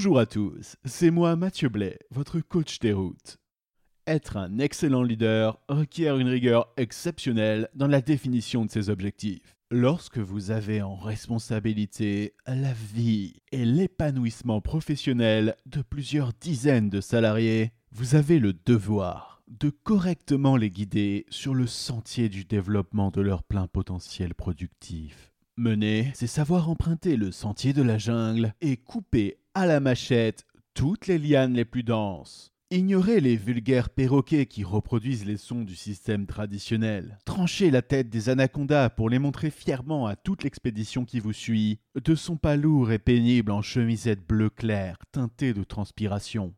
Bonjour à tous, c'est moi Mathieu Blais, votre coach des routes. Être un excellent leader requiert une rigueur exceptionnelle dans la définition de ses objectifs. Lorsque vous avez en responsabilité la vie et l'épanouissement professionnel de plusieurs dizaines de salariés, vous avez le devoir de correctement les guider sur le sentier du développement de leur plein potentiel productif. Mener, c'est savoir emprunter le sentier de la jungle et couper à la machette toutes les lianes les plus denses. Ignorer les vulgaires perroquets qui reproduisent les sons du système traditionnel. Trancher la tête des anacondas pour les montrer fièrement à toute l'expédition qui vous suit. De son pas lourd et pénible en chemisette bleu clair teintée de transpiration.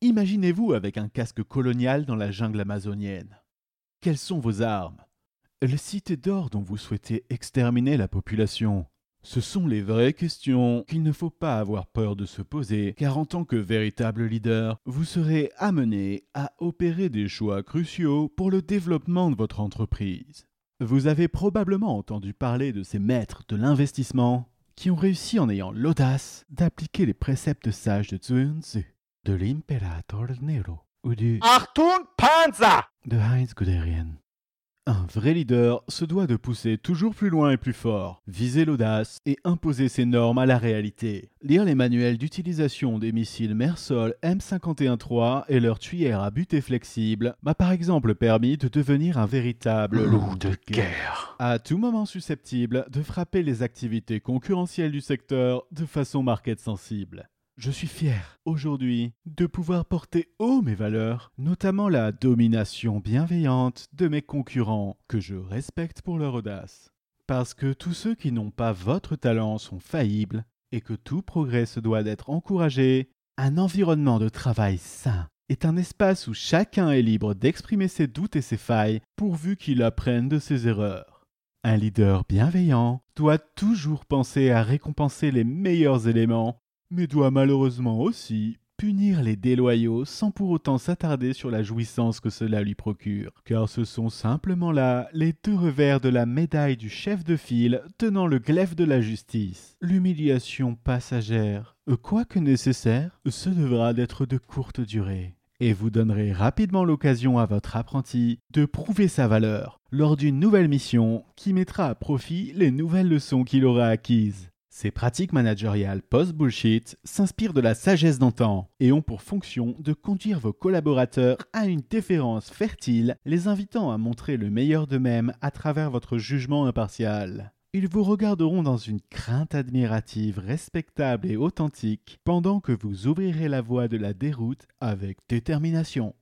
Imaginez-vous avec un casque colonial dans la jungle amazonienne. Quelles sont vos armes? Le cité d'or dont vous souhaitez exterminer la population ce sont les vraies questions qu'il ne faut pas avoir peur de se poser, car en tant que véritable leader, vous serez amené à opérer des choix cruciaux pour le développement de votre entreprise. Vous avez probablement entendu parler de ces maîtres de l'investissement qui ont réussi en ayant l'audace d'appliquer les préceptes sages de Zunzi, de l'Imperator Nero ou du Achtung Panzer de Heinz Guderian. Un vrai leader se doit de pousser toujours plus loin et plus fort, viser l'audace et imposer ses normes à la réalité. Lire les manuels d'utilisation des missiles Mersol M513 et leur tuyère à butée flexible m'a par exemple permis de devenir un véritable loup de guerre. À tout moment susceptible de frapper les activités concurrentielles du secteur de façon market sensible. Je suis fier aujourd'hui de pouvoir porter haut mes valeurs, notamment la domination bienveillante de mes concurrents que je respecte pour leur audace. Parce que tous ceux qui n'ont pas votre talent sont faillibles et que tout progrès se doit d'être encouragé, un environnement de travail sain est un espace où chacun est libre d'exprimer ses doutes et ses failles pourvu qu'il apprenne de ses erreurs. Un leader bienveillant doit toujours penser à récompenser les meilleurs éléments mais doit malheureusement aussi punir les déloyaux sans pour autant s'attarder sur la jouissance que cela lui procure, car ce sont simplement là les deux revers de la médaille du chef de file tenant le glaive de la justice. L'humiliation passagère, quoique nécessaire, se devra d'être de courte durée. Et vous donnerez rapidement l'occasion à votre apprenti de prouver sa valeur lors d'une nouvelle mission qui mettra à profit les nouvelles leçons qu'il aura acquises. Ces pratiques managériales post-bullshit s'inspirent de la sagesse d'antan et ont pour fonction de conduire vos collaborateurs à une déférence fertile, les invitant à montrer le meilleur d'eux-mêmes à travers votre jugement impartial. Ils vous regarderont dans une crainte admirative, respectable et authentique, pendant que vous ouvrirez la voie de la déroute avec détermination.